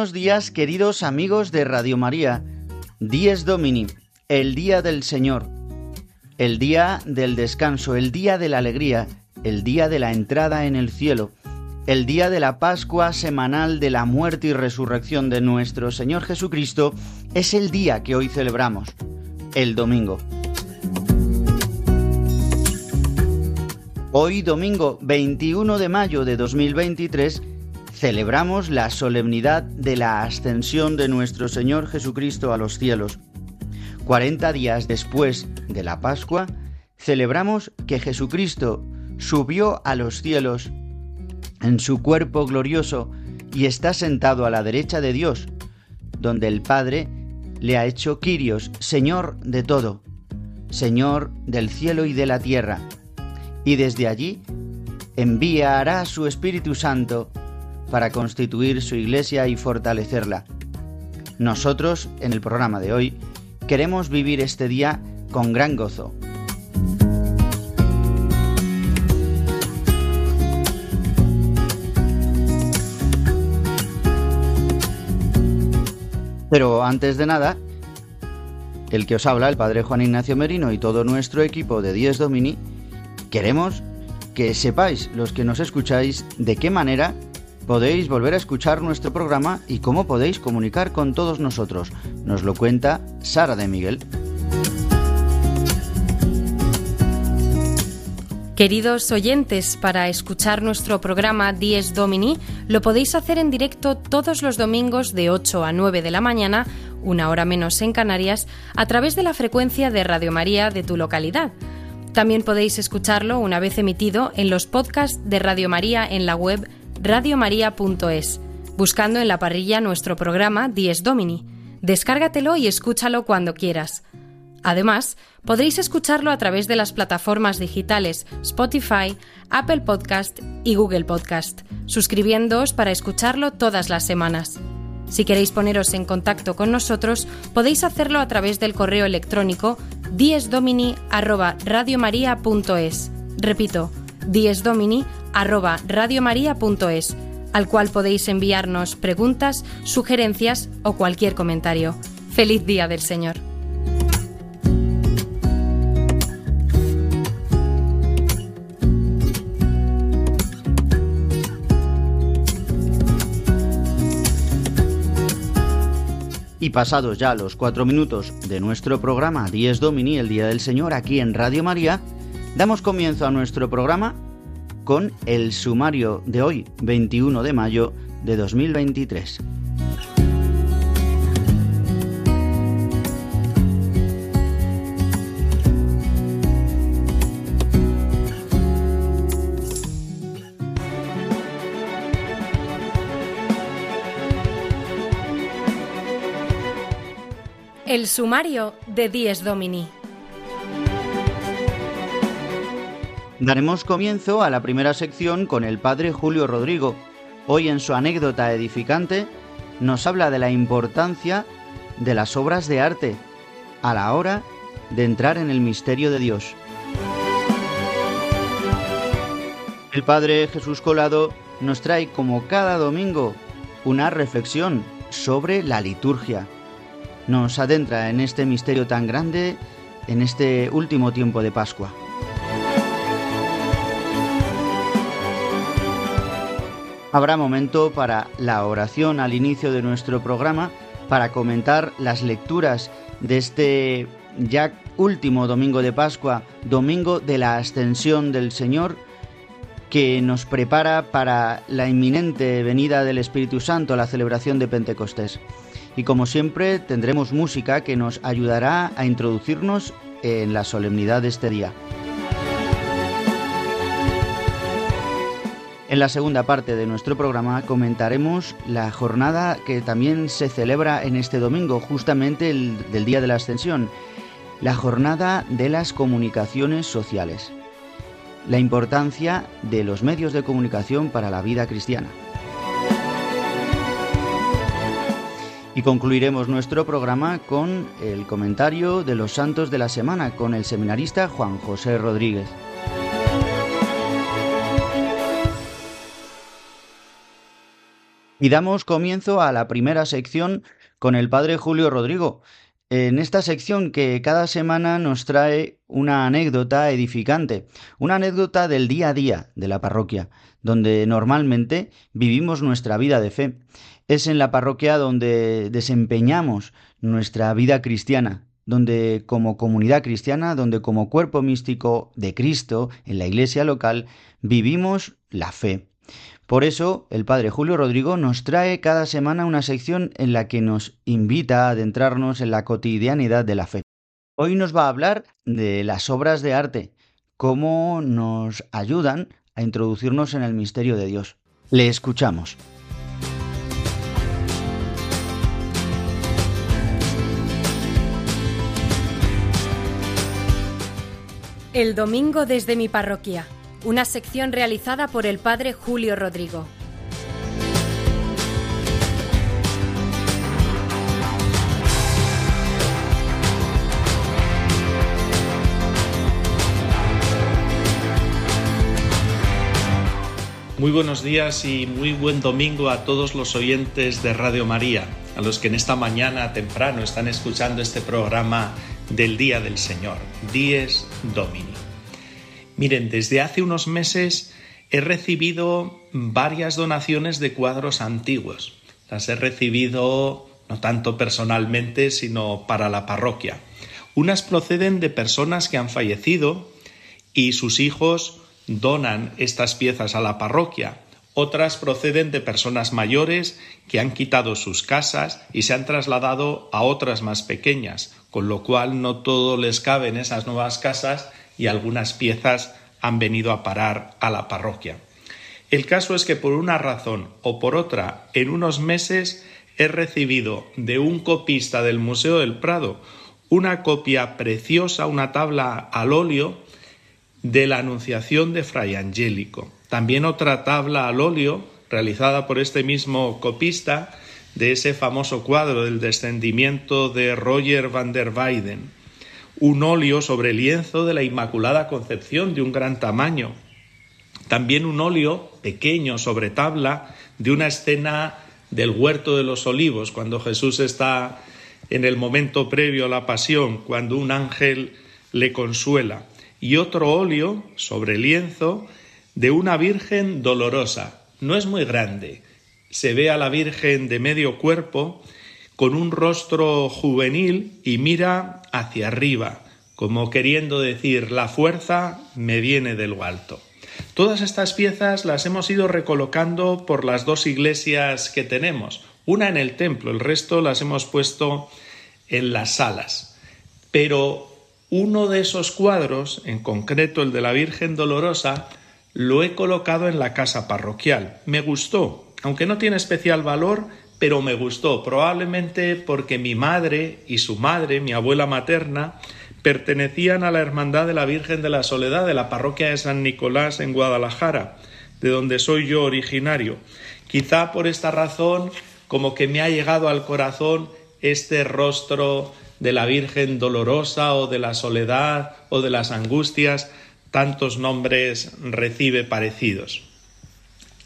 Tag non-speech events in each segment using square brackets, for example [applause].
Buenos días, queridos amigos de Radio María. Dies Domini, el día del Señor, el día del descanso, el día de la alegría, el día de la entrada en el cielo, el día de la Pascua semanal de la muerte y resurrección de nuestro Señor Jesucristo, es el día que hoy celebramos, el domingo. Hoy, domingo 21 de mayo de 2023, celebramos la solemnidad de la ascensión de nuestro Señor Jesucristo a los cielos. Cuarenta días después de la Pascua, celebramos que Jesucristo subió a los cielos en su cuerpo glorioso y está sentado a la derecha de Dios, donde el Padre le ha hecho Quirios, Señor de todo, Señor del cielo y de la tierra, y desde allí enviará su Espíritu Santo para constituir su iglesia y fortalecerla. Nosotros, en el programa de hoy, queremos vivir este día con gran gozo. Pero antes de nada, el que os habla, el Padre Juan Ignacio Merino y todo nuestro equipo de Dies Domini, queremos que sepáis, los que nos escucháis, de qué manera podéis volver a escuchar nuestro programa y cómo podéis comunicar con todos nosotros. Nos lo cuenta Sara de Miguel. Queridos oyentes, para escuchar nuestro programa Dies Domini lo podéis hacer en directo todos los domingos de 8 a 9 de la mañana, una hora menos en Canarias, a través de la frecuencia de Radio María de tu localidad. También podéis escucharlo una vez emitido en los podcasts de Radio María en la web radiomaria.es, buscando en la parrilla nuestro programa Dies Domini. Descárgatelo y escúchalo cuando quieras. Además, podréis escucharlo a través de las plataformas digitales Spotify, Apple Podcast y Google Podcast, suscribiéndoos para escucharlo todas las semanas. Si queréis poneros en contacto con nosotros, podéis hacerlo a través del correo electrónico diesdomini@radiomaria.es. Repito, diesdomini@radiomaria.es, al cual podéis enviarnos preguntas, sugerencias o cualquier comentario. Feliz día del Señor. Y pasados ya los cuatro minutos de nuestro programa Dies Domini, el Día del Señor, aquí en Radio María, damos comienzo a nuestro programa con el sumario de hoy, 21 de mayo de 2023. El sumario de Dies Domini. Daremos comienzo a la primera sección con el padre Julio Rodrigo. Hoy en su anécdota edificante nos habla de la importancia de las obras de arte a la hora de entrar en el misterio de Dios. El padre Jesús Colado nos trae como cada domingo una reflexión sobre la liturgia. nos adentra en este misterio tan grande en este último tiempo de Pascua. Habrá momento para la oración al inicio de nuestro programa para comentar las lecturas de este ya último domingo de Pascua, domingo de la ascensión del Señor, que nos prepara para la inminente venida del Espíritu Santo, la celebración de Pentecostés. Y como siempre tendremos música que nos ayudará a introducirnos en la solemnidad de este día. En la segunda parte de nuestro programa comentaremos la jornada que también se celebra en este domingo, justamente el del Día de la Ascensión, la jornada de las comunicaciones sociales, la importancia de los medios de comunicación para la vida cristiana. Y concluiremos nuestro programa con el comentario de los santos de la semana con el seminarista Juan José Rodríguez. Y damos comienzo a la primera sección con el padre Julio Rodrigo. En esta sección que cada semana nos trae una anécdota edificante, una anécdota del día a día de la parroquia, donde normalmente vivimos nuestra vida de fe. Es en la parroquia donde desempeñamos nuestra vida cristiana, donde como comunidad cristiana, donde como cuerpo místico de Cristo en la iglesia local, vivimos la fe. Por eso, el Padre Julio Rodrigo nos trae cada semana una sección en la que nos invita a adentrarnos en la cotidianidad de la fe. Hoy nos va a hablar de las obras de arte, cómo nos ayudan a introducirnos en el misterio de Dios. Le escuchamos. El domingo desde mi parroquia una sección realizada por el padre Julio Rodrigo. Muy buenos días y muy buen domingo a todos los oyentes de Radio María, a los que en esta mañana temprano están escuchando este programa del Día del Señor, Dies Domini. Miren, desde hace unos meses he recibido varias donaciones de cuadros antiguos. Las he recibido no tanto personalmente, sino para la parroquia. Unas proceden de personas que han fallecido y sus hijos donan estas piezas a la parroquia. Otras proceden de personas mayores que han quitado sus casas y se han trasladado a otras más pequeñas, con lo cual no todo les cabe en esas nuevas casas y algunas piezas han venido a parar a la parroquia. El caso es que por una razón o por otra, en unos meses he recibido de un copista del Museo del Prado una copia preciosa, una tabla al óleo de la Anunciación de Fray Angélico. También otra tabla al óleo realizada por este mismo copista de ese famoso cuadro del descendimiento de Roger van der Weyden un óleo sobre lienzo de la Inmaculada Concepción de un gran tamaño, también un óleo pequeño sobre tabla de una escena del huerto de los olivos, cuando Jesús está en el momento previo a la pasión, cuando un ángel le consuela, y otro óleo sobre lienzo de una Virgen dolorosa. No es muy grande. Se ve a la Virgen de medio cuerpo con un rostro juvenil y mira hacia arriba, como queriendo decir la fuerza me viene de lo alto. Todas estas piezas las hemos ido recolocando por las dos iglesias que tenemos, una en el templo, el resto las hemos puesto en las salas. Pero uno de esos cuadros, en concreto el de la Virgen Dolorosa, lo he colocado en la casa parroquial. Me gustó, aunque no tiene especial valor, pero me gustó, probablemente porque mi madre y su madre, mi abuela materna, pertenecían a la Hermandad de la Virgen de la Soledad de la parroquia de San Nicolás en Guadalajara, de donde soy yo originario. Quizá por esta razón como que me ha llegado al corazón este rostro de la Virgen dolorosa o de la soledad o de las angustias, tantos nombres recibe parecidos.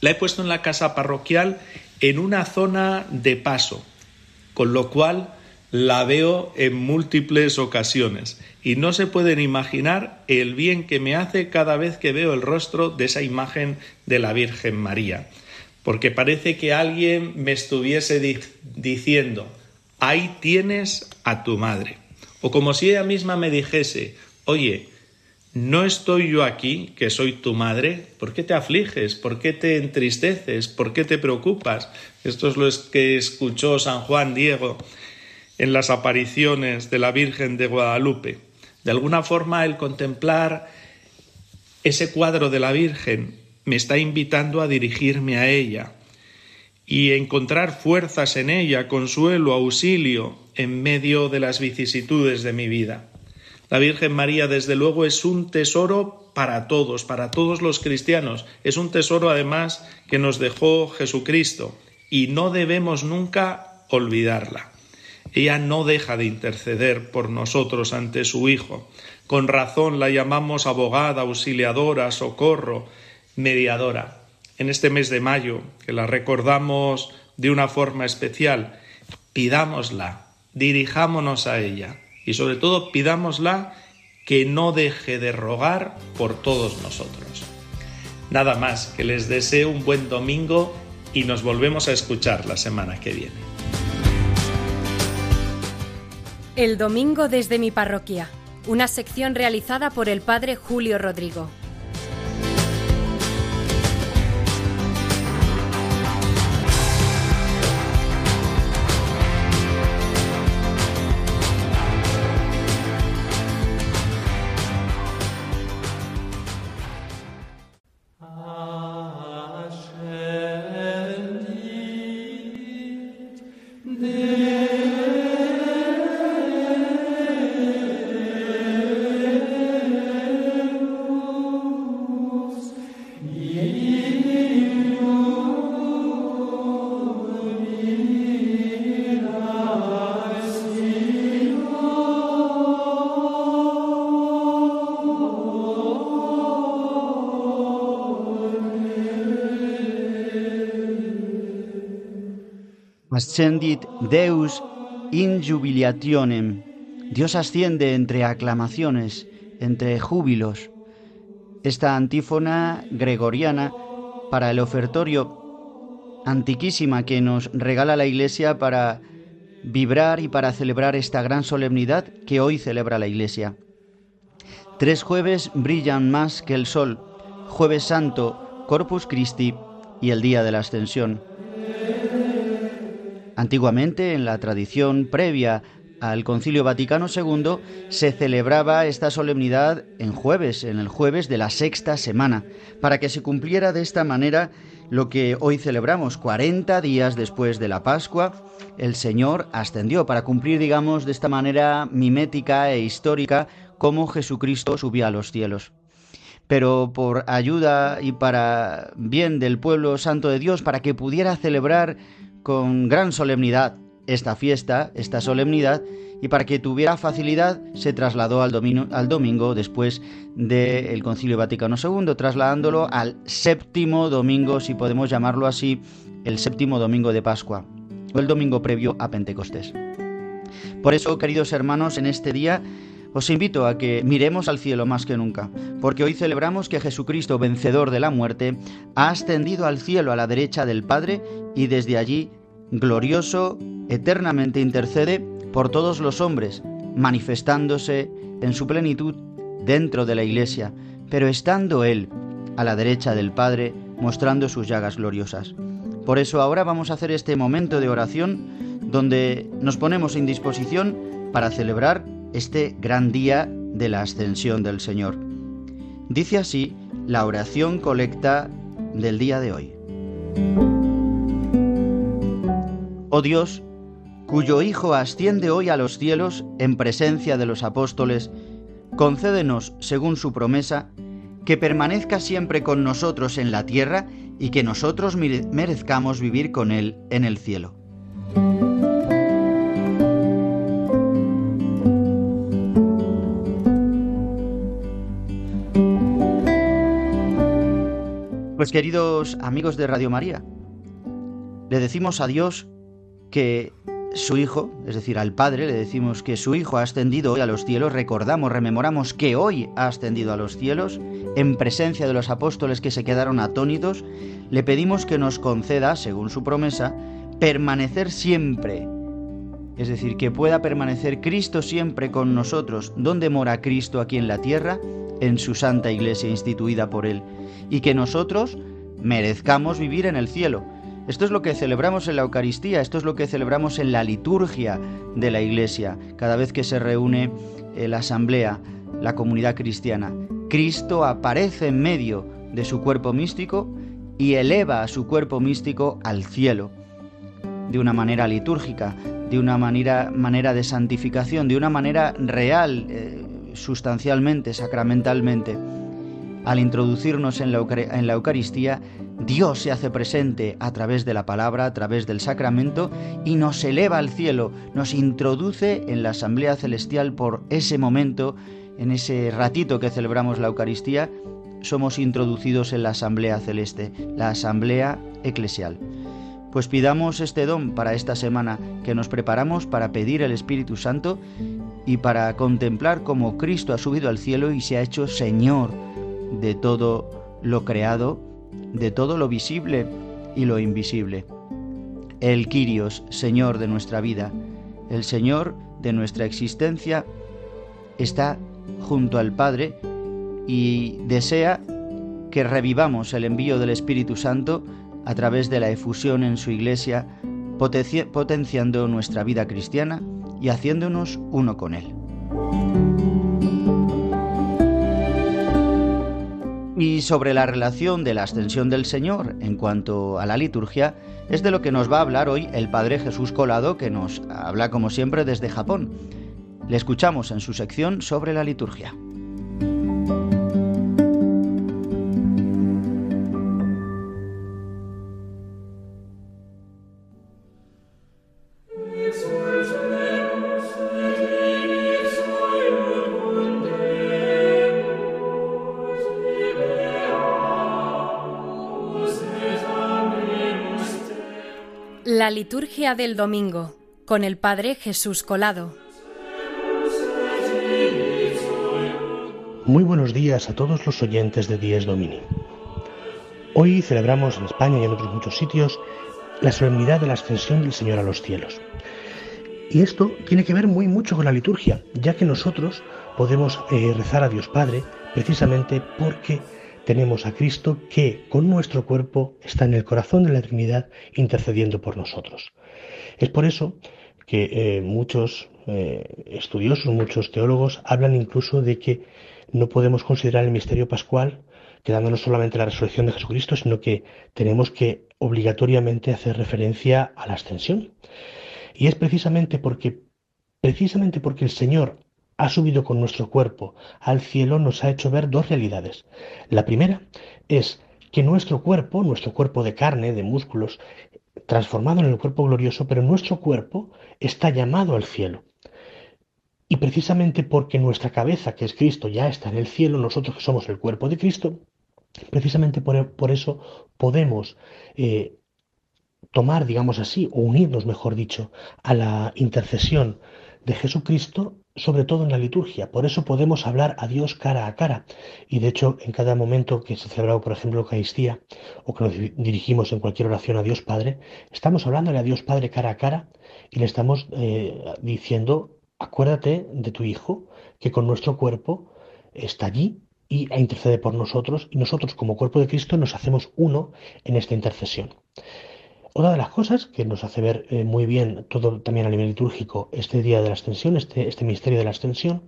La he puesto en la casa parroquial en una zona de paso, con lo cual la veo en múltiples ocasiones. Y no se pueden imaginar el bien que me hace cada vez que veo el rostro de esa imagen de la Virgen María, porque parece que alguien me estuviese diciendo, ahí tienes a tu madre, o como si ella misma me dijese, oye, ¿No estoy yo aquí, que soy tu madre? ¿Por qué te afliges? ¿Por qué te entristeces? ¿Por qué te preocupas? Esto es lo que escuchó San Juan Diego en las apariciones de la Virgen de Guadalupe. De alguna forma el contemplar ese cuadro de la Virgen me está invitando a dirigirme a ella y encontrar fuerzas en ella, consuelo, auxilio en medio de las vicisitudes de mi vida. La Virgen María, desde luego, es un tesoro para todos, para todos los cristianos. Es un tesoro, además, que nos dejó Jesucristo y no debemos nunca olvidarla. Ella no deja de interceder por nosotros ante su Hijo. Con razón la llamamos abogada, auxiliadora, socorro, mediadora. En este mes de mayo, que la recordamos de una forma especial, pidámosla, dirijámonos a ella y sobre todo pidámosla que no deje de rogar por todos nosotros. Nada más, que les deseo un buen domingo y nos volvemos a escuchar la semana que viene. El domingo desde mi parroquia, una sección realizada por el padre Julio Rodrigo. Ascendit Deus in jubilationem. Dios asciende entre aclamaciones, entre júbilos. Esta antífona gregoriana para el ofertorio antiquísima que nos regala la Iglesia para vibrar y para celebrar esta gran solemnidad que hoy celebra la Iglesia. Tres jueves brillan más que el sol, jueves santo, Corpus Christi y el día de la Ascensión. Antiguamente, en la tradición previa al Concilio Vaticano II, se celebraba esta solemnidad en jueves, en el jueves de la sexta semana, para que se cumpliera de esta manera lo que hoy celebramos, 40 días después de la Pascua, el Señor ascendió para cumplir, digamos, de esta manera mimética e histórica cómo Jesucristo subió a los cielos. Pero por ayuda y para bien del pueblo santo de Dios, para que pudiera celebrar con gran solemnidad esta fiesta, esta solemnidad, y para que tuviera facilidad se trasladó al, al domingo después del Concilio Vaticano II, trasladándolo al séptimo domingo, si podemos llamarlo así, el séptimo domingo de Pascua, o el domingo previo a Pentecostés. Por eso, queridos hermanos, en este día os invito a que miremos al cielo más que nunca, porque hoy celebramos que Jesucristo, vencedor de la muerte, ha ascendido al cielo a la derecha del Padre y desde allí, glorioso, eternamente intercede por todos los hombres, manifestándose en su plenitud dentro de la Iglesia, pero estando Él a la derecha del Padre, mostrando sus llagas gloriosas. Por eso ahora vamos a hacer este momento de oración donde nos ponemos en disposición para celebrar este gran día de la ascensión del Señor. Dice así la oración colecta del día de hoy. Oh Dios, cuyo Hijo asciende hoy a los cielos en presencia de los apóstoles, concédenos, según su promesa, que permanezca siempre con nosotros en la tierra y que nosotros merezcamos vivir con Él en el cielo. Pues queridos amigos de Radio María, le decimos a Dios que su Hijo, es decir, al Padre, le decimos que su Hijo ha ascendido hoy a los cielos, recordamos, rememoramos que hoy ha ascendido a los cielos, en presencia de los apóstoles que se quedaron atónitos, le pedimos que nos conceda, según su promesa, permanecer siempre, es decir, que pueda permanecer Cristo siempre con nosotros. ¿Dónde mora Cristo aquí en la tierra? En su santa iglesia instituida por Él. Y que nosotros merezcamos vivir en el cielo esto es lo que celebramos en la Eucaristía, esto es lo que celebramos en la liturgia de la Iglesia, cada vez que se reúne eh, la asamblea, la comunidad cristiana. Cristo aparece en medio de su cuerpo místico y eleva a su cuerpo místico al cielo, de una manera litúrgica, de una manera, manera de santificación, de una manera real, eh, sustancialmente, sacramentalmente. Al introducirnos en la, en la Eucaristía, Dios se hace presente a través de la palabra, a través del sacramento, y nos eleva al cielo, nos introduce en la asamblea celestial por ese momento, en ese ratito que celebramos la Eucaristía, somos introducidos en la asamblea celeste, la asamblea eclesial. Pues pidamos este don para esta semana, que nos preparamos para pedir el Espíritu Santo y para contemplar cómo Cristo ha subido al cielo y se ha hecho Señor de todo lo creado de todo lo visible y lo invisible. El Kyrios, Señor de nuestra vida, el Señor de nuestra existencia, está junto al Padre y desea que revivamos el envío del Espíritu Santo a través de la efusión en su iglesia, potenciando nuestra vida cristiana y haciéndonos uno con Él. Y sobre la relación de la ascensión del Señor en cuanto a la liturgia, es de lo que nos va a hablar hoy el Padre Jesús Colado, que nos habla como siempre desde Japón. Le escuchamos en su sección sobre la liturgia. Liturgia del domingo con el Padre Jesús Colado. Muy buenos días a todos los oyentes de Dies Domini. Hoy celebramos en España y en otros muchos sitios la solemnidad de la ascensión del Señor a los cielos. Y esto tiene que ver muy mucho con la liturgia, ya que nosotros podemos eh, rezar a Dios Padre precisamente porque tenemos a Cristo que con nuestro cuerpo está en el corazón de la Trinidad intercediendo por nosotros. Es por eso que eh, muchos eh, estudiosos, muchos teólogos hablan incluso de que no podemos considerar el misterio pascual quedándonos solamente la resurrección de Jesucristo, sino que tenemos que obligatoriamente hacer referencia a la ascensión. Y es precisamente porque precisamente porque el Señor ha subido con nuestro cuerpo al cielo nos ha hecho ver dos realidades. La primera es que nuestro cuerpo, nuestro cuerpo de carne, de músculos, transformado en el cuerpo glorioso, pero nuestro cuerpo está llamado al cielo. Y precisamente porque nuestra cabeza, que es Cristo, ya está en el cielo, nosotros que somos el cuerpo de Cristo, precisamente por, eso podemos eh, tomar, digamos así, o unirnos, mejor dicho, a la intercesión de Jesucristo sobre todo en la liturgia. Por eso podemos hablar a Dios cara a cara. Y de hecho, en cada momento que se celebra, por ejemplo, Eucaristía, o que nos dirigimos en cualquier oración a Dios Padre, estamos hablándole a Dios Padre cara a cara y le estamos eh, diciendo, acuérdate de tu Hijo, que con nuestro cuerpo está allí y intercede por nosotros, y nosotros como cuerpo de Cristo nos hacemos uno en esta intercesión. Otra de las cosas que nos hace ver eh, muy bien todo también a nivel litúrgico este día de la ascensión, este, este misterio de la ascensión,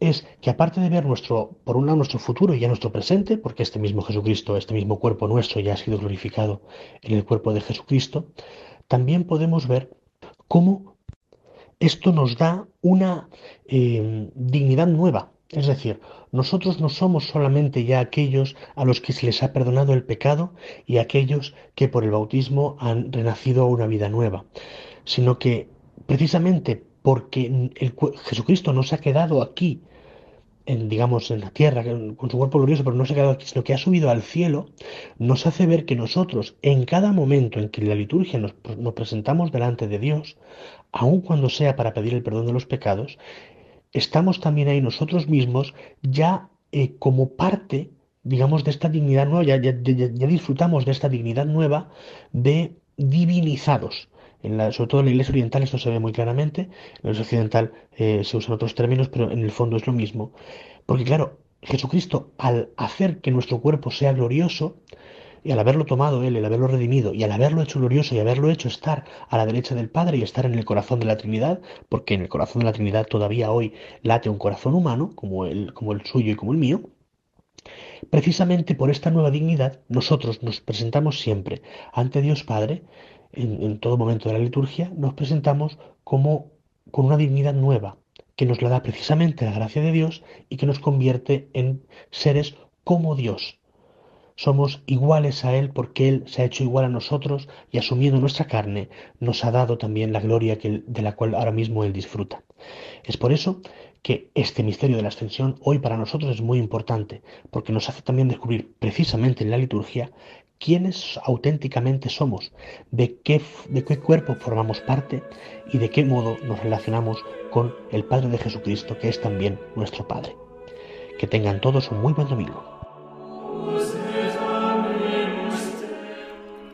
es que aparte de ver nuestro, por un lado nuestro futuro y ya nuestro presente, porque este mismo Jesucristo, este mismo cuerpo nuestro ya ha sido glorificado en el cuerpo de Jesucristo, también podemos ver cómo esto nos da una eh, dignidad nueva. Es decir, nosotros no somos solamente ya aquellos a los que se les ha perdonado el pecado y aquellos que por el bautismo han renacido a una vida nueva, sino que precisamente porque el, Jesucristo nos ha quedado aquí en, digamos, en la tierra, con su cuerpo glorioso, pero no se ha quedado aquí, sino que ha subido al cielo, nos hace ver que nosotros, en cada momento en que la liturgia nos presentamos delante de Dios, aun cuando sea para pedir el perdón de los pecados, estamos también ahí nosotros mismos ya eh, como parte, digamos, de esta dignidad nueva, ya, ya, disfrutamos de esta dignidad nueva de divinizados. En la, sobre todo en la iglesia oriental esto se ve muy claramente, en la iglesia occidental eh, se usan otros términos, pero en el fondo es lo mismo. Porque claro, Jesucristo al hacer que nuestro cuerpo sea glorioso, y al haberlo tomado Él, el haberlo redimido, y al haberlo hecho glorioso, y haberlo hecho estar a la derecha del Padre y estar en el corazón de la Trinidad, porque en el corazón de la Trinidad todavía hoy late un corazón humano, como el, como el suyo y como el mío, precisamente por esta nueva dignidad, nosotros nos presentamos siempre ante Dios Padre, en, en todo momento de la liturgia, nos presentamos como con una dignidad nueva, que nos la da precisamente la gracia de Dios y que nos convierte en seres como Dios, somos iguales a Él porque Él se ha hecho igual a nosotros y asumiendo nuestra carne nos ha dado también la gloria de la cual ahora mismo Él disfruta. Es por eso que este misterio de la ascensión hoy para nosotros es muy importante, porque nos hace también descubrir precisamente en la liturgia quiénes auténticamente somos, de qué cuerpo formamos parte y de qué modo nos relacionamos con el Padre de Jesucristo, que es también nuestro Padre. Que tengan todos un muy buen domingo.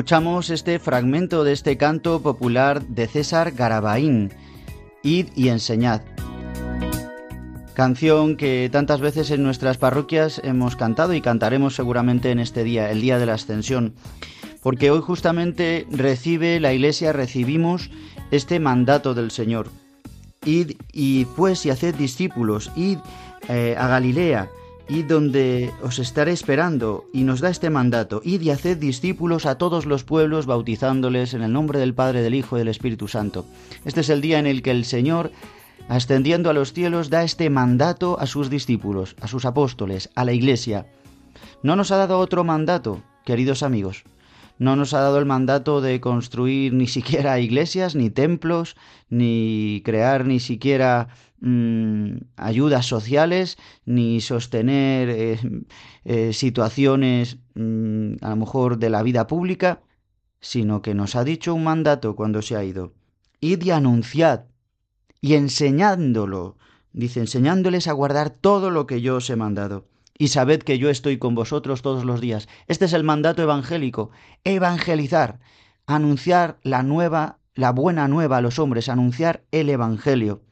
Escuchamos este fragmento de este canto popular de César Garabaín, Id y enseñad. Canción que tantas veces en nuestras parroquias hemos cantado y cantaremos seguramente en este día, el día de la ascensión, porque hoy justamente recibe la Iglesia, recibimos este mandato del Señor. Id y pues y haced discípulos, id eh, a Galilea, y donde os estaré esperando, y nos da este mandato, id y haced discípulos a todos los pueblos, bautizándoles en el nombre del Padre, del Hijo y del Espíritu Santo. Este es el día en el que el Señor, ascendiendo a los cielos, da este mandato a sus discípulos, a sus apóstoles, a la Iglesia. No nos ha dado otro mandato, queridos amigos. no nos ha dado el mandato de construir ni siquiera iglesias, ni templos, ni crear ni siquiera mm, ayudas sociales, ni sostener eh, eh, situaciones mm, a lo mejor de la vida pública, sino que nos ha dicho un mandato cuando se ha ido. Id y anunciad, y enseñándolo, dice, enseñándoles a guardar todo lo que yo os he mandado y sabed que yo estoy con vosotros todos los días. Este es el mandato evangélico, evangelizar, anunciar la nueva, la buena nueva a los hombres, anunciar el evangelio.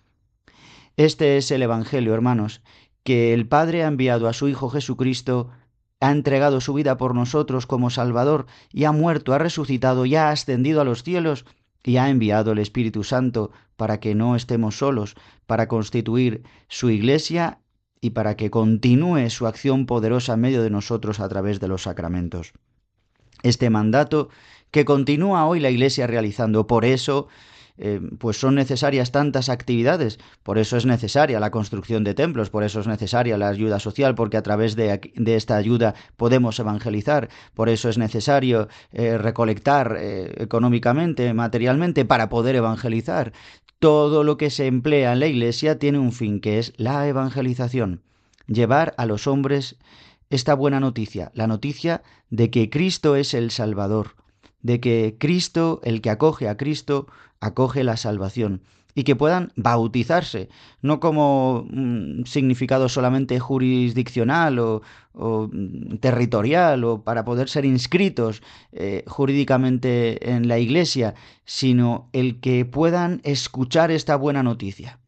Este es el evangelio, hermanos, que el Padre ha enviado a su Hijo Jesucristo, ha entregado su vida por nosotros como Salvador, y ha muerto, ha resucitado, y ha ascendido a los cielos, y ha enviado el Espíritu Santo para que no estemos solos, para constituir su iglesia y para que continúe su acción poderosa en medio de nosotros a través de los sacramentos. Este mandato que continúa hoy la Iglesia realizando, por eso eh, pues son necesarias tantas actividades, por eso es necesaria la construcción de templos, por eso es necesaria la ayuda social, porque a través de, esta ayuda podemos evangelizar, por eso es necesario eh, recolectar eh, económicamente, materialmente, para poder evangelizar. Todo lo que se emplea en la Iglesia tiene un fin, que es la evangelización, llevar a los hombres esta buena noticia, la noticia de que Cristo es el Salvador, de que Cristo, el que acoge a Cristo, acoge la salvación y que puedan bautizarse, no como un significado solamente jurisdiccional o, mm, territorial o para poder ser inscritos eh, jurídicamente en la Iglesia, sino el que puedan escuchar esta buena noticia.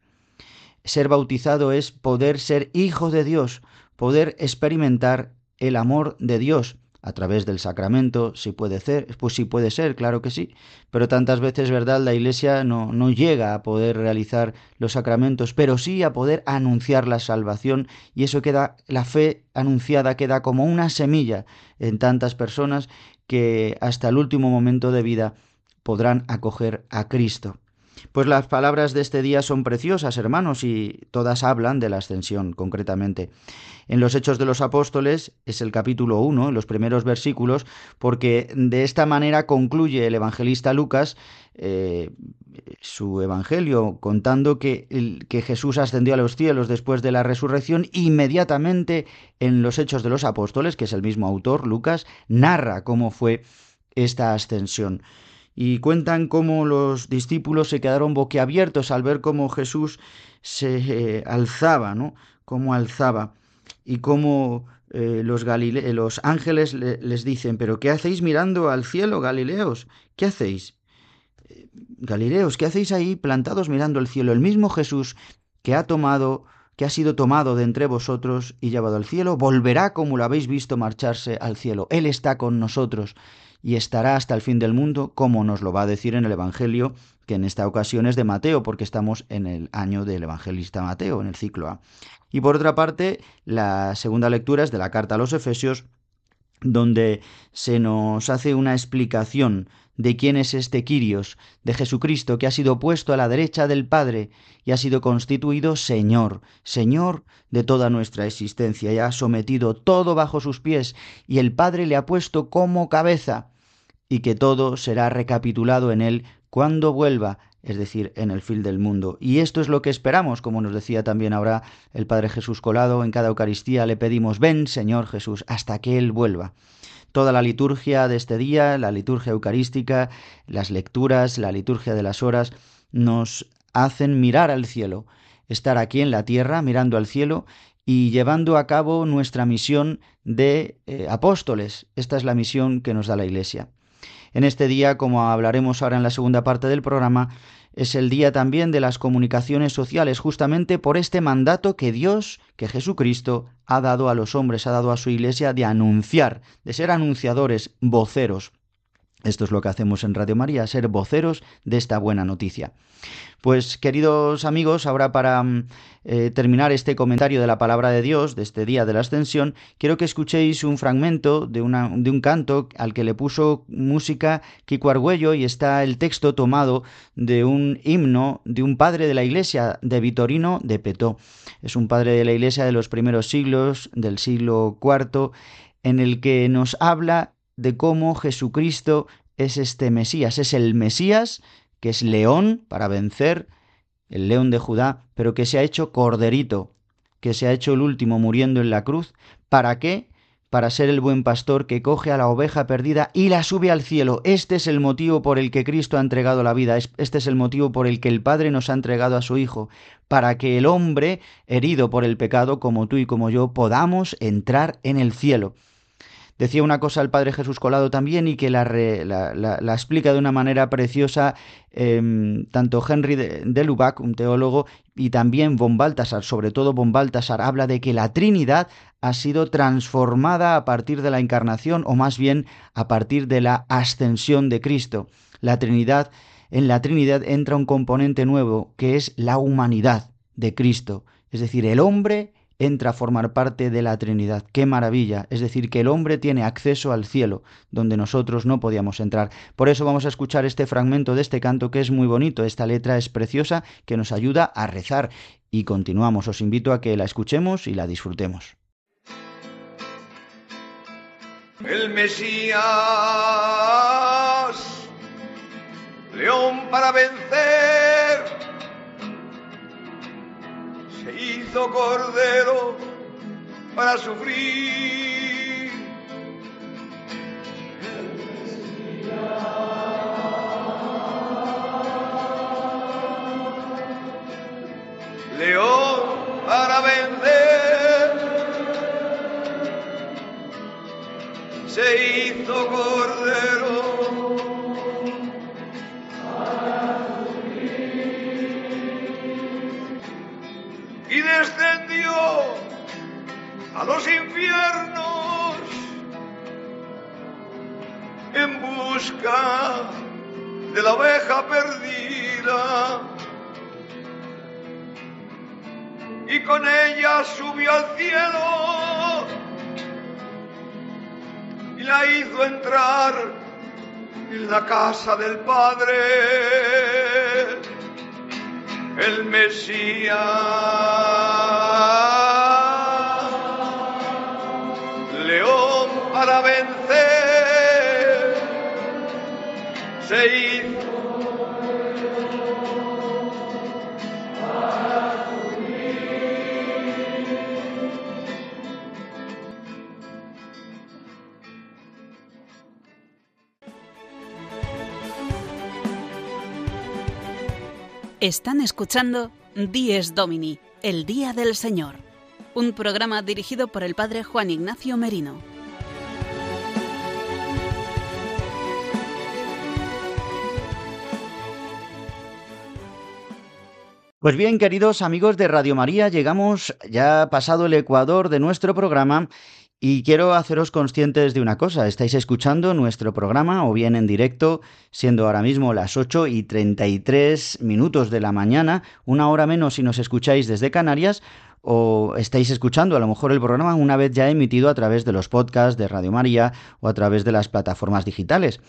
Ser bautizado es poder ser hijo de Dios, poder experimentar el amor de Dios, a través del sacramento, si puede ser, pues sí puede ser, claro que sí, pero tantas veces, ¿verdad?, la Iglesia no, no llega a poder realizar los sacramentos, pero sí a poder anunciar la salvación y eso queda, la fe anunciada queda como una semilla en tantas personas que hasta el último momento de vida podrán acoger a Cristo. Pues las palabras de este día son preciosas, hermanos, y todas hablan de la ascensión, concretamente. En los Hechos de los Apóstoles es el capítulo 1, en los primeros versículos, porque de esta manera concluye el evangelista Lucas eh, su evangelio, contando que, que Jesús ascendió a los cielos después de la resurrección, inmediatamente en los Hechos de los Apóstoles, que es el mismo autor, Lucas, narra cómo fue esta ascensión y cuentan cómo los discípulos se quedaron boquiabiertos al ver cómo Jesús se eh, alzaba, ¿no? Cómo alzaba y cómo eh, los, los, ángeles les dicen, pero ¿qué hacéis mirando al cielo, Galileos? ¿Qué hacéis? Eh, Galileos, ¿qué hacéis ahí plantados mirando al cielo? El mismo Jesús que ha tomado que ha sido tomado de entre vosotros y llevado al cielo, volverá como lo habéis visto marcharse al cielo. Él está con nosotros y estará hasta el fin del mundo, como nos lo va a decir en el Evangelio, que en esta ocasión es de Mateo, porque estamos en el año del evangelista Mateo, en el ciclo A. Y por otra parte, la segunda lectura es de la carta a los Efesios, donde se nos hace una explicación de quién es este Quirios, de Jesucristo, que ha sido puesto a la derecha del Padre y ha sido constituido Señor, Señor de toda nuestra existencia, y ha sometido todo bajo sus pies, y el Padre le ha puesto como cabeza, y que todo será recapitulado en él cuando vuelva, es decir, en el fin del mundo. Y esto es lo que esperamos, como nos decía también ahora el Padre Jesús Colado, en cada Eucaristía le pedimos, ven Señor Jesús, hasta que Él vuelva. Toda la liturgia de este día, la liturgia eucarística, las lecturas, la liturgia de las horas, nos hacen mirar al cielo, estar aquí en la tierra mirando al cielo y llevando a cabo nuestra misión de eh, apóstoles. Esta es la misión que nos da la Iglesia. En este día, como hablaremos ahora en la segunda parte del programa, es el día también de las comunicaciones sociales, justamente por este mandato que Dios, que Jesucristo, ha dado a los hombres, ha dado a su iglesia de anunciar, de ser anunciadores, voceros. Esto es lo que hacemos en Radio María, ser voceros de esta buena noticia. Pues queridos amigos, ahora para mm, eh, terminar este comentario de la palabra de Dios, de este día de la ascensión, quiero que escuchéis un fragmento de, de un canto al que le puso música Kiko Argüello y está el texto tomado de un himno de un padre de la iglesia, de Vitorino de Petó. Es un padre de la iglesia de los primeros siglos, del siglo IV, en el que nos habla de cómo Jesucristo es este Mesías, es el Mesías que es león para vencer, el león de Judá, pero que se ha hecho corderito, que se ha hecho el último muriendo en la cruz. ¿Para qué? Para ser el buen pastor que coge a la oveja perdida y la sube al cielo. Este es el motivo por el que Cristo ha entregado la vida. Este es el motivo por el que el Padre nos ha entregado a su Hijo. Para que el hombre, herido por el pecado, como tú y como yo, podamos entrar en el cielo decía una cosa el padre Jesús Colado también y que la, explica de una manera preciosa em, tanto Henry de, Lubac, un teólogo, y también von Baltasar, sobre todo von Baltasar, habla de que la Trinidad ha sido transformada a partir de la encarnación o más bien a partir de la ascensión de Cristo. La Trinidad, en la Trinidad entra un componente nuevo que es la humanidad de Cristo, es decir, el hombre entra a formar parte de la Trinidad. ¡Qué maravilla! Es decir, que el hombre tiene acceso al cielo, donde nosotros no podíamos entrar. Por eso vamos a escuchar este fragmento de este canto que es muy bonito. Esta letra es preciosa, que nos ayuda a rezar. Y continuamos. Os invito a que la escuchemos y la disfrutemos. El Mesías, león para vencer se hizo cordero para sufrir. León para vender, se hizo cordero descendió a los infiernos en busca de la oveja perdida. Y con ella subió al cielo y la hizo entrar en la casa del Padre el Mesías. León para vencer se Están escuchando Dies Domini, el Día del Señor, un programa dirigido por el Padre Juan Ignacio Merino. Pues bien, queridos amigos de Radio María, llegamos ya pasado el Ecuador de nuestro programa y quiero haceros conscientes de una cosa, estáis escuchando nuestro programa o bien en directo, siendo ahora mismo las 8 y 33 minutos de la mañana, una hora menos si nos escucháis desde Canarias, o estáis escuchando a lo mejor el programa una vez ya emitido a través de los podcasts de Radio María o a través de las plataformas digitales.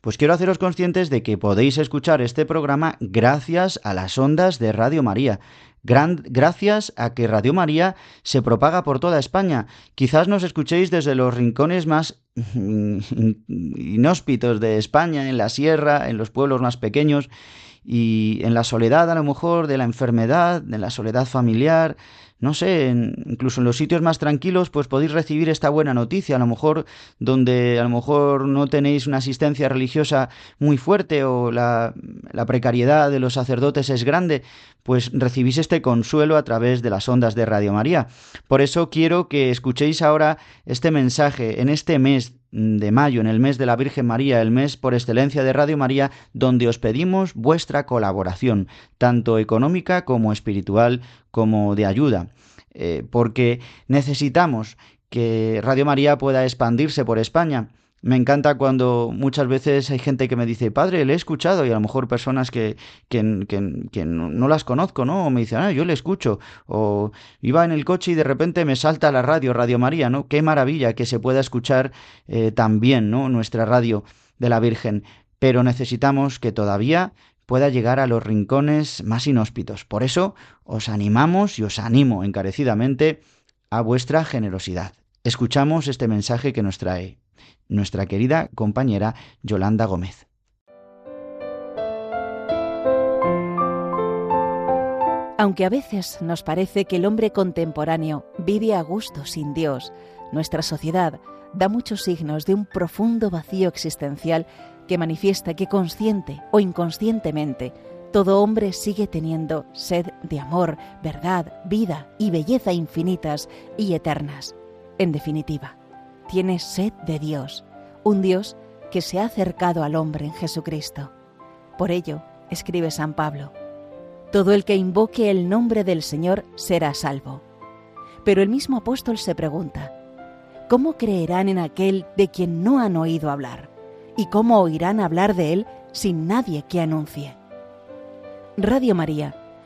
Pues quiero haceros conscientes de que podéis escuchar este programa gracias a las ondas de Radio María gracias a que Radio María se propaga por toda España. Quizás nos escuchéis desde los rincones más [laughs] inhóspitos de España, en la sierra, en los pueblos más pequeños y en la soledad a lo mejor de la enfermedad, en la soledad familiar, no sé, incluso en los sitios más tranquilos, pues podéis recibir esta buena noticia, a lo mejor donde a lo mejor no tenéis una asistencia religiosa muy fuerte o la, la precariedad de los sacerdotes es grande, pues recibís este consuelo a través de las ondas de Radio María. Por eso quiero que escuchéis ahora este mensaje en este mes de mayo, en el mes de la Virgen María, el mes por excelencia de Radio María, donde os pedimos vuestra colaboración, tanto económica como espiritual, como de ayuda. Eh, porque necesitamos que Radio María pueda expandirse por España. Me encanta cuando muchas veces hay gente que me dice, padre, le he escuchado, y a lo mejor personas que, que, que, no las conozco, ¿no? O me dicen, ah, yo le escucho. O iba en el coche y de repente me salta la radio, Radio María, ¿no? Qué maravilla que se pueda escuchar eh, también, ¿no? Nuestra radio de la Virgen. Pero necesitamos que todavía pueda llegar a los rincones más inhóspitos. Por eso os animamos y os animo encarecidamente a vuestra generosidad. Escuchamos este mensaje que nos trae nuestra querida compañera Yolanda Gómez. Aunque a veces nos parece que el hombre contemporáneo vive a gusto sin Dios, nuestra sociedad da muchos signos de un profundo vacío existencial que manifiesta que consciente o inconscientemente todo hombre sigue teniendo sed de amor, verdad, vida y belleza infinitas y eternas. En definitiva, tiene sed de Dios, un Dios que se ha acercado al hombre en Jesucristo. Por ello, escribe San Pablo, todo el que invoque el nombre del Señor será salvo. Pero el mismo apóstol se pregunta, ¿cómo creerán en aquel de quien no han oído hablar? ¿Y cómo oirán hablar de él sin nadie que anuncie? Radio María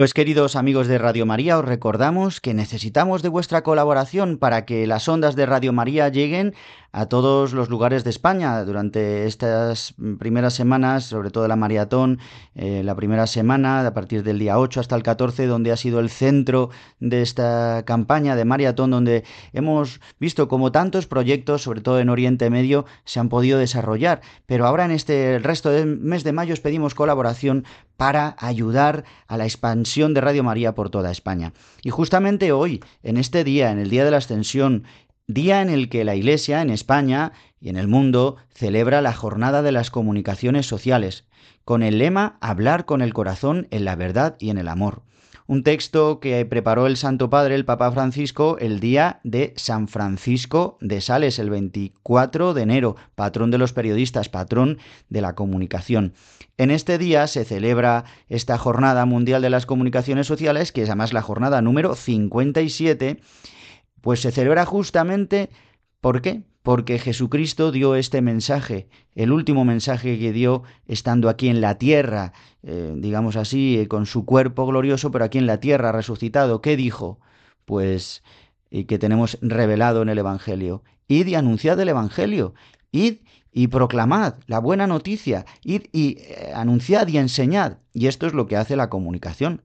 Pues queridos amigos de Radio María, os recordamos que necesitamos de vuestra colaboración para que las ondas de Radio María lleguen a todos los lugares de España durante estas primeras semanas, sobre todo la maratón, eh, la primera semana, a partir del día 8 hasta el 14, donde ha sido el centro de esta campaña de maratón, donde hemos visto como tantos proyectos, sobre todo en Oriente Medio, se han podido desarrollar. Pero ahora en este resto del mes de mayo os pedimos colaboración para ayudar a la expansión de Radio María por toda España. Y justamente hoy, en este día, en el Día de la Ascensión, día en el que la Iglesia en España y en el mundo celebra la Jornada de las Comunicaciones Sociales, con el lema Hablar con el corazón en la verdad y en el amor. Un texto que preparó el Santo Padre, el Papa Francisco, el día de San Francisco de Sales, el 24 de enero, patrón de los periodistas, patrón de la comunicación. En este día se celebra esta Jornada Mundial de las Comunicaciones Sociales, que es además la jornada número 57, pues se celebra justamente, ¿por qué? Porque Jesucristo dio este mensaje, el último mensaje que dio estando aquí en la tierra, eh, digamos así, eh, con su cuerpo glorioso, pero aquí en la tierra resucitado. ¿Qué dijo? Pues y que tenemos revelado en el Evangelio. Id y anunciad el Evangelio. Id y proclamad la buena noticia. Id y eh, anunciad y enseñad. Y esto es lo que hace la comunicación.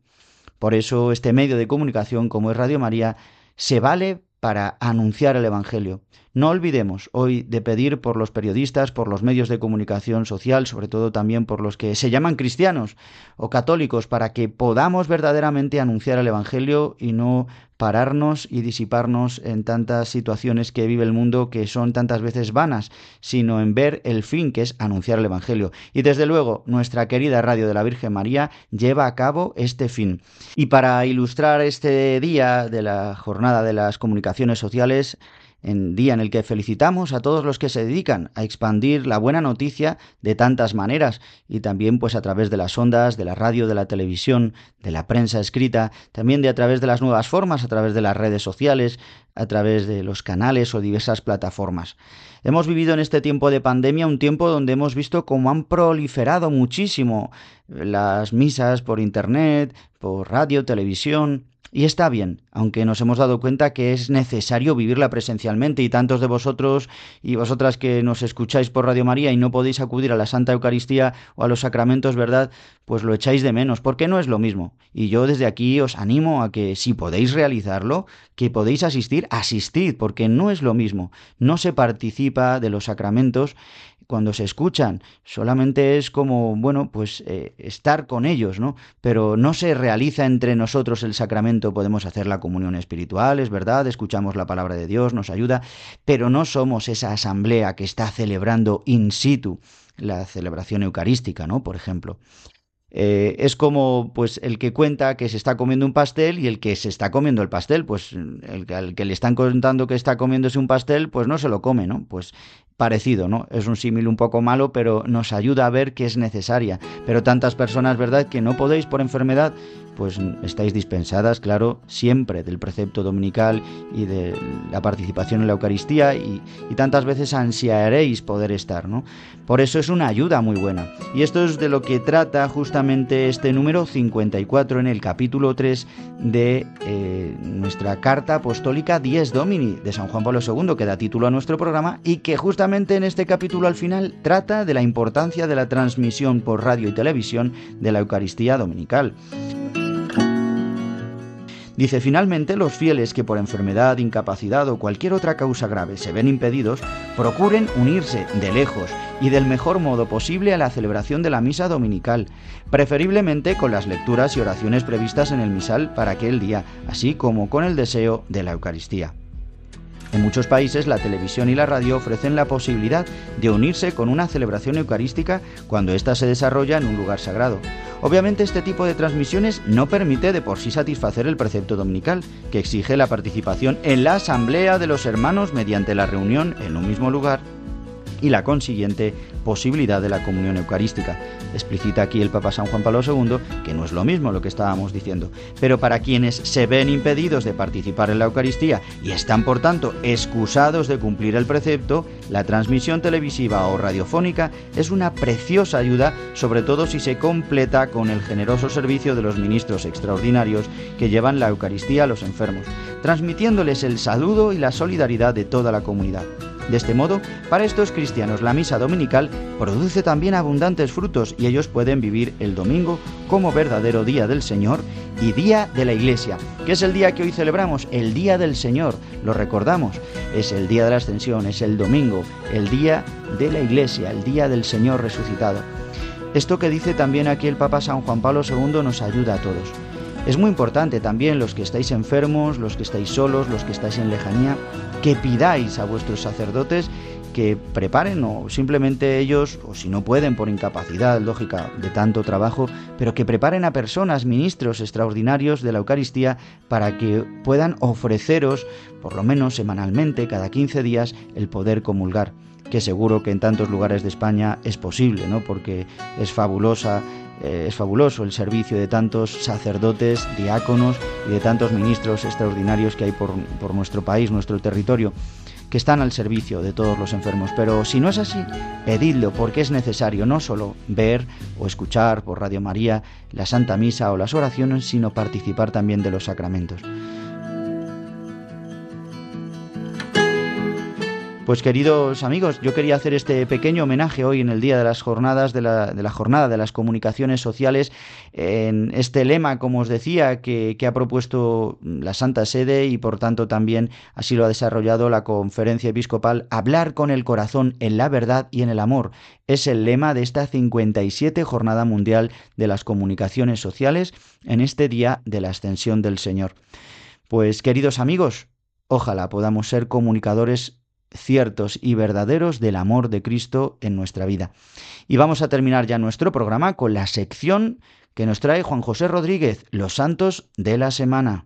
Por eso este medio de comunicación, como es Radio María, se vale para anunciar el Evangelio. No olvidemos hoy de pedir por los periodistas, por los medios de comunicación social, sobre todo también por los que se llaman cristianos o católicos, para que podamos verdaderamente anunciar el Evangelio y no pararnos y disiparnos en tantas situaciones que vive el mundo que son tantas veces vanas, sino en ver el fin que es anunciar el Evangelio. Y desde luego, nuestra querida Radio de la Virgen María lleva a cabo este fin. Y para ilustrar este día de la jornada de las comunicaciones sociales, en día en el que felicitamos a todos los que se dedican a expandir la buena noticia de tantas maneras y también pues a través de las ondas, de la radio, de la televisión, de la prensa escrita, también de a través de las nuevas formas, a través de las redes sociales, a través de los canales o diversas plataformas. Hemos vivido en este tiempo de pandemia un tiempo donde hemos visto cómo han proliferado muchísimo las misas por internet, por radio, televisión, y está bien, aunque nos hemos dado cuenta que es necesario vivirla presencialmente y tantos de vosotros y vosotras que nos escucháis por Radio María y no podéis acudir a la Santa Eucaristía o a los sacramentos, ¿verdad? Pues lo echáis de menos, porque no es lo mismo. Y yo desde aquí os animo a que si podéis realizarlo, que podéis asistir, asistid, porque no es lo mismo. No se participa de los sacramentos cuando se escuchan, solamente es como, bueno, pues eh, estar con ellos, ¿no? Pero no se realiza entre nosotros el sacramento, podemos hacer la comunión espiritual, es verdad, escuchamos la palabra de Dios, nos ayuda, pero no somos esa asamblea que está celebrando in situ la celebración eucarística, ¿no? Por ejemplo. Eh, es como pues el que cuenta que se está comiendo un pastel y el que se está comiendo el pastel, pues el, al que le están contando que está comiéndose un pastel, pues no se lo come, ¿no? Pues parecido, ¿no? Es un símil un poco malo, pero nos ayuda a ver que es necesaria. Pero tantas personas, ¿verdad?, que no podéis por enfermedad, pues estáis dispensadas, claro, siempre del precepto dominical y de la participación en la Eucaristía y, tantas veces ansiaréis poder estar, ¿no? Por eso es una ayuda muy buena. Y esto es de lo que trata justamente este número 54 en el capítulo 3 de eh, nuestra carta apostólica Dies Domini de San Juan Pablo II, que da título a nuestro programa y que justamente en este capítulo al final trata de la importancia de la transmisión por radio y televisión de la Eucaristía Dominical. Dice, finalmente, los fieles que por enfermedad, incapacidad o cualquier otra causa grave se ven impedidos, procuren unirse de lejos y del mejor modo posible a la celebración de la misa dominical, preferiblemente con las lecturas y oraciones previstas en el misal para aquel día, así como con el deseo de la Eucaristía. En muchos países la televisión y la radio ofrecen la posibilidad de unirse con una celebración eucarística cuando ésta se desarrolla en un lugar sagrado. Obviamente este tipo de transmisiones no permite de por sí satisfacer el precepto dominical, que exige la participación en la asamblea de los hermanos mediante la reunión en un mismo lugar y la consiguiente posibilidad de la comunión eucarística. Explicita aquí el Papa San Juan Pablo II que no es lo mismo lo que estábamos diciendo, pero para quienes se ven impedidos de participar en la Eucaristía y están por tanto excusados de cumplir el precepto, la transmisión televisiva o radiofónica es una preciosa ayuda, sobre todo si se completa con el generoso servicio de los ministros extraordinarios que llevan la Eucaristía a los enfermos, transmitiéndoles el saludo y la solidaridad de toda la comunidad. De este modo, para estos cristianos la misa dominical produce también abundantes frutos y ellos pueden vivir el domingo como verdadero día del Señor y día de la Iglesia, que es el día que hoy celebramos, el día del Señor, lo recordamos, es el día de la ascensión, es el domingo, el día de la Iglesia, el día del Señor resucitado. Esto que dice también aquí el Papa San Juan Pablo II nos ayuda a todos. Es muy importante también los que estáis enfermos, los que estáis solos, los que estáis en lejanía, que pidáis a vuestros sacerdotes que preparen o simplemente ellos, o si no pueden por incapacidad lógica de tanto trabajo, pero que preparen a personas, ministros extraordinarios de la Eucaristía para que puedan ofreceros, por lo menos semanalmente, cada 15 días, el poder comulgar que seguro que en tantos lugares de España es posible, ¿no? Porque es fabulosa eh, es fabuloso el servicio de tantos sacerdotes, diáconos y de tantos ministros extraordinarios que hay por, por nuestro país, nuestro territorio, que están al servicio de todos los enfermos. Pero si no es así, pedidlo porque es necesario no solo ver o escuchar por Radio María la Santa Misa o las oraciones, sino participar también de los sacramentos. Pues queridos amigos, yo quería hacer este pequeño homenaje hoy en el día de las jornadas de la, de la jornada de las comunicaciones sociales en este lema, como os decía, que, que, ha propuesto la Santa Sede y por tanto también así lo ha desarrollado la conferencia episcopal, hablar con el corazón en la verdad y en el amor. Es el lema de esta 57 Jornada Mundial de las Comunicaciones Sociales en este día de la Ascensión del Señor. Pues queridos amigos, ojalá podamos ser comunicadores ciertos y verdaderos del amor de Cristo en nuestra vida. Y vamos a terminar ya nuestro programa con la sección que nos trae Juan José Rodríguez, Los Santos de la Semana.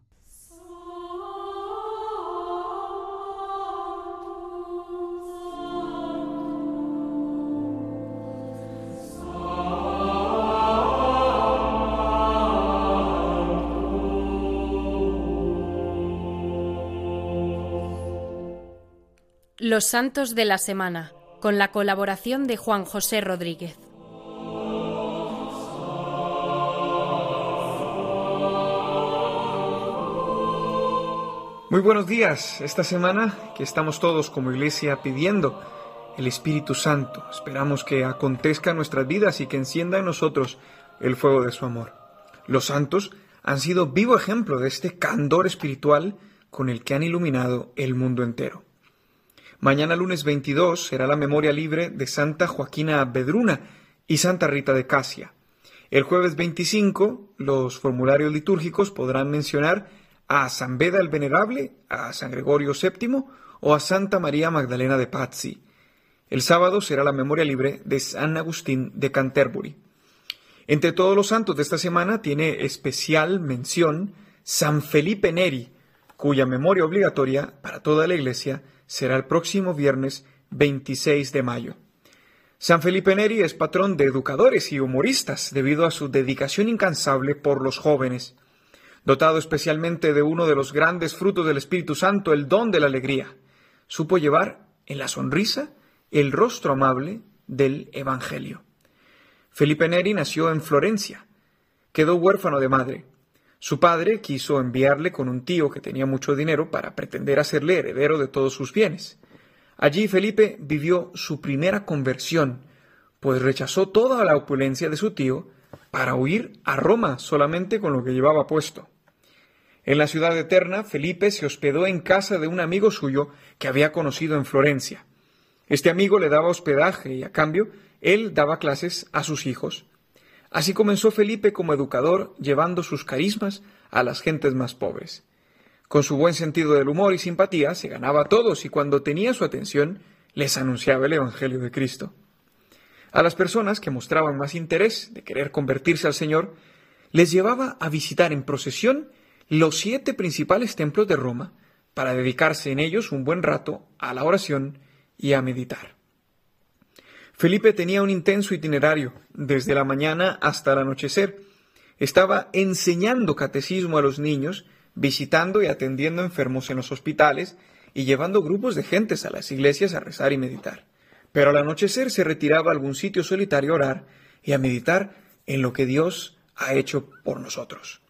Los Santos de la Semana, con la colaboración de Juan José Rodríguez. Muy buenos días. Esta semana que estamos todos como iglesia pidiendo el Espíritu Santo, esperamos que acontezca en nuestras vidas y que encienda en nosotros el fuego de su amor. Los santos han sido vivo ejemplo de este candor espiritual con el que han iluminado el mundo entero. Mañana lunes 22 será la memoria libre de Santa Joaquina Bedruna y Santa Rita de Casia. El jueves 25 los formularios litúrgicos podrán mencionar a San Beda el Venerable, a San Gregorio VII o a Santa María Magdalena de Pazzi. El sábado será la memoria libre de San Agustín de Canterbury. Entre todos los santos de esta semana tiene especial mención San Felipe Neri, cuya memoria obligatoria para toda la Iglesia será el próximo viernes 26 de mayo. San Felipe Neri es patrón de educadores y humoristas debido a su dedicación incansable por los jóvenes. Dotado especialmente de uno de los grandes frutos del Espíritu Santo, el don de la alegría, supo llevar en la sonrisa el rostro amable del Evangelio. Felipe Neri nació en Florencia. Quedó huérfano de madre. Su padre quiso enviarle con un tío que tenía mucho dinero para pretender hacerle heredero de todos sus bienes. Allí Felipe vivió su primera conversión, pues rechazó toda la opulencia de su tío para huir a Roma solamente con lo que llevaba puesto. En la ciudad eterna, Felipe se hospedó en casa de un amigo suyo que había conocido en Florencia. Este amigo le daba hospedaje y a cambio él daba clases a sus hijos. Así comenzó Felipe como educador, llevando sus carismas a las gentes más pobres. Con su buen sentido del humor y simpatía se ganaba a todos y cuando tenía su atención les anunciaba el Evangelio de Cristo. A las personas que mostraban más interés de querer convertirse al Señor, les llevaba a visitar en procesión los siete principales templos de Roma para dedicarse en ellos un buen rato a la oración y a meditar. Felipe tenía un intenso itinerario, desde la mañana hasta el anochecer. Estaba enseñando catecismo a los niños, visitando y atendiendo enfermos en los hospitales y llevando grupos de gentes a las iglesias a rezar y meditar. Pero al anochecer se retiraba a algún sitio solitario a orar y a meditar en lo que Dios ha hecho por nosotros.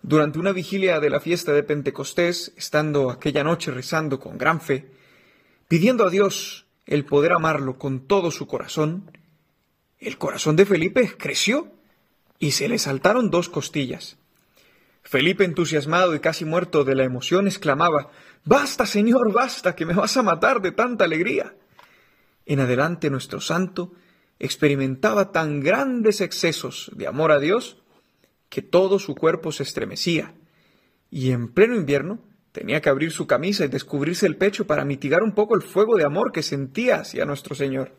Durante una vigilia de la fiesta de Pentecostés, estando aquella noche rezando con gran fe, pidiendo a Dios el poder amarlo con todo su corazón, el corazón de Felipe creció y se le saltaron dos costillas. Felipe, entusiasmado y casi muerto de la emoción, exclamaba Basta, Señor, basta, que me vas a matar de tanta alegría. En adelante nuestro santo experimentaba tan grandes excesos de amor a Dios que todo su cuerpo se estremecía, y en pleno invierno Tenía que abrir su camisa y descubrirse el pecho para mitigar un poco el fuego de amor que sentía hacia nuestro Señor.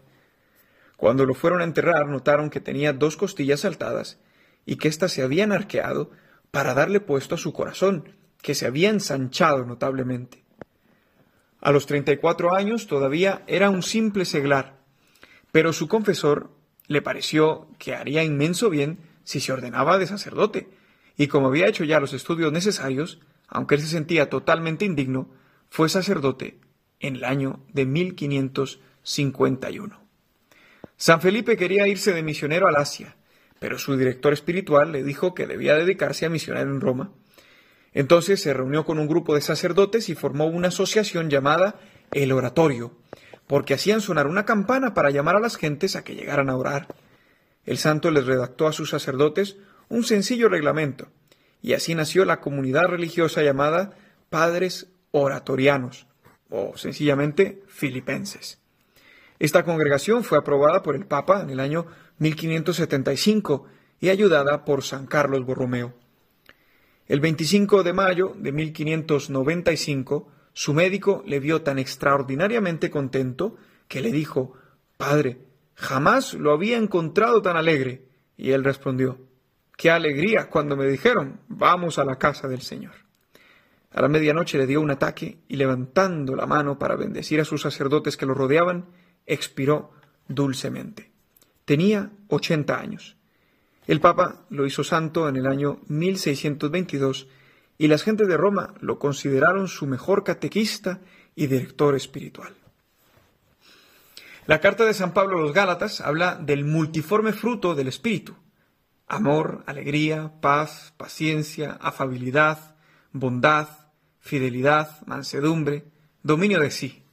Cuando lo fueron a enterrar, notaron que tenía dos costillas saltadas y que éstas se habían arqueado para darle puesto a su corazón, que se había ensanchado notablemente. A los treinta y cuatro años todavía era un simple seglar, pero su confesor le pareció que haría inmenso bien si se ordenaba de sacerdote, y como había hecho ya los estudios necesarios, aunque él se sentía totalmente indigno, fue sacerdote en el año de 1551. San Felipe quería irse de misionero al Asia, pero su director espiritual le dijo que debía dedicarse a misionar en Roma. Entonces se reunió con un grupo de sacerdotes y formó una asociación llamada El Oratorio, porque hacían sonar una campana para llamar a las gentes a que llegaran a orar. El santo les redactó a sus sacerdotes un sencillo reglamento, y así nació la comunidad religiosa llamada Padres Oratorianos, o sencillamente Filipenses. Esta congregación fue aprobada por el Papa en el año 1575 y ayudada por San Carlos Borromeo. El 25 de mayo de 1595, su médico le vio tan extraordinariamente contento que le dijo, Padre, jamás lo había encontrado tan alegre. Y él respondió, Qué alegría cuando me dijeron, vamos a la casa del Señor. A la medianoche le dio un ataque y levantando la mano para bendecir a sus sacerdotes que lo rodeaban, expiró dulcemente. Tenía 80 años. El Papa lo hizo santo en el año 1622 y las gentes de Roma lo consideraron su mejor catequista y director espiritual. La carta de San Pablo a los Gálatas habla del multiforme fruto del Espíritu, amor, alegría, paz, paciencia, afabilidad, bondad, fidelidad, mansedumbre, dominio de sí.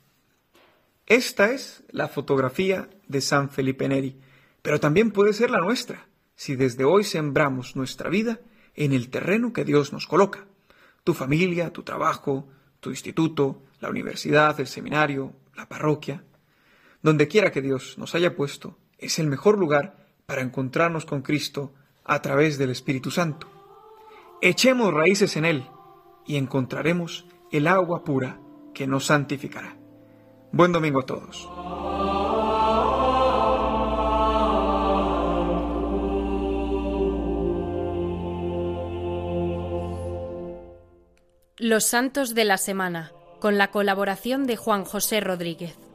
Esta es la fotografía de San Felipe Neri, pero también puede ser la nuestra, si desde hoy sembramos nuestra vida en el terreno que Dios nos coloca. Tu familia, tu trabajo, tu instituto, la universidad, el seminario, la parroquia, donde quiera que Dios nos haya puesto, es el mejor lugar para encontrarnos con Cristo a través del Espíritu Santo. Echemos raíces en Él y encontraremos el agua pura que nos santificará. Buen domingo a todos. Los Santos de la Semana, con la colaboración de Juan José Rodríguez.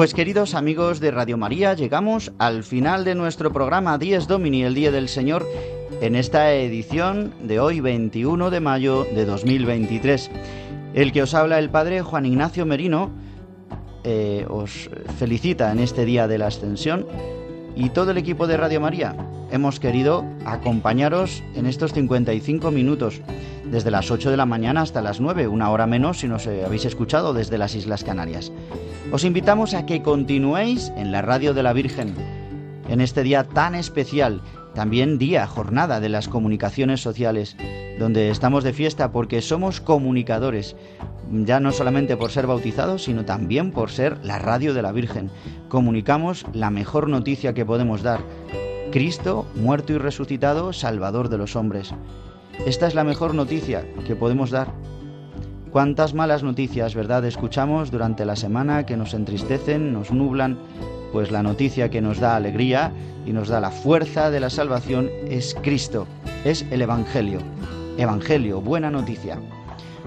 Pues queridos amigos de Radio María, llegamos al final de nuestro programa Dies Domini, el Día del Señor, en esta edición de hoy 21 de mayo de 2023. El que os habla el Padre Juan Ignacio Merino eh, os felicita en este Día de la Ascensión y todo el equipo de Radio María. Hemos querido acompañaros en estos 55 minutos, desde las 8 de la mañana hasta las 9, una hora menos si nos habéis escuchado desde las Islas Canarias. Os invitamos a que continuéis en la radio de la Virgen, en este día tan especial, también día, jornada de las comunicaciones sociales, donde estamos de fiesta porque somos comunicadores, ya no solamente por ser bautizados, sino también por ser la radio de la Virgen. Comunicamos la mejor noticia que podemos dar. Cristo, muerto y resucitado, Salvador de los hombres. Esta es la mejor noticia que podemos dar. Cuántas malas noticias, ¿verdad?, escuchamos durante la semana que nos entristecen, nos nublan, pues la noticia que nos da alegría y nos da la fuerza de la salvación es Cristo, es el Evangelio. Evangelio, buena noticia.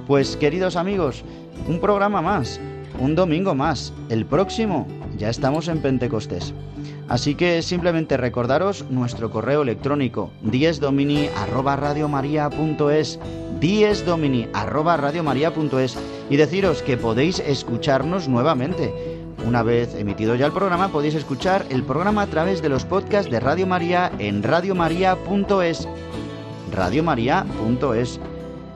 Pues queridos amigos, un programa más, un domingo más, el próximo ya estamos en Pentecostés. Así que simplemente recordaros nuestro correo electrónico diesdomini@radiomaria.es, diesdomini@radiomaria.es y deciros que podéis escucharnos nuevamente. Una vez emitido ya el programa, podéis escuchar el programa a través de los podcasts de Radio María en radiomaria.es. radiomaria.es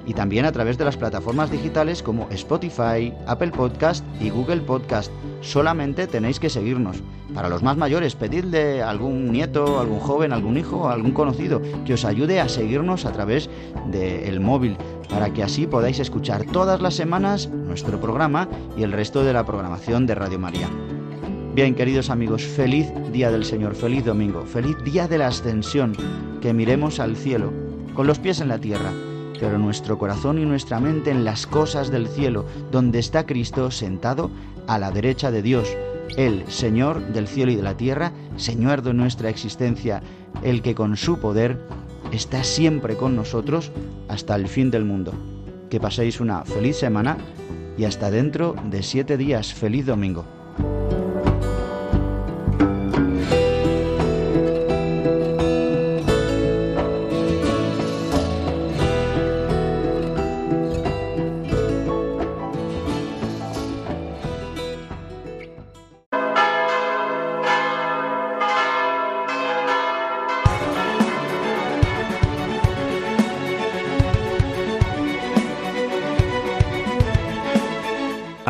y también a través de las plataformas digitales como Spotify, Apple Podcast y Google Podcast. Solamente tenéis que seguirnos. Para los más mayores, pedidle a algún nieto, algún joven, algún hijo, algún conocido que os ayude a seguirnos a través del móvil para que así podáis escuchar todas las semanas nuestro programa y el resto de la programación de Radio María. Bien, queridos amigos, feliz día del Señor, feliz domingo, feliz día de la ascensión, que miremos al cielo, con los pies en la tierra pero nuestro corazón y nuestra mente en las cosas del cielo, donde está Cristo sentado a la derecha de Dios, el Señor del cielo y de la tierra, Señor de nuestra existencia, el que con su poder está siempre con nosotros hasta el fin del mundo. Que paséis una feliz semana y hasta dentro de siete días. Feliz domingo.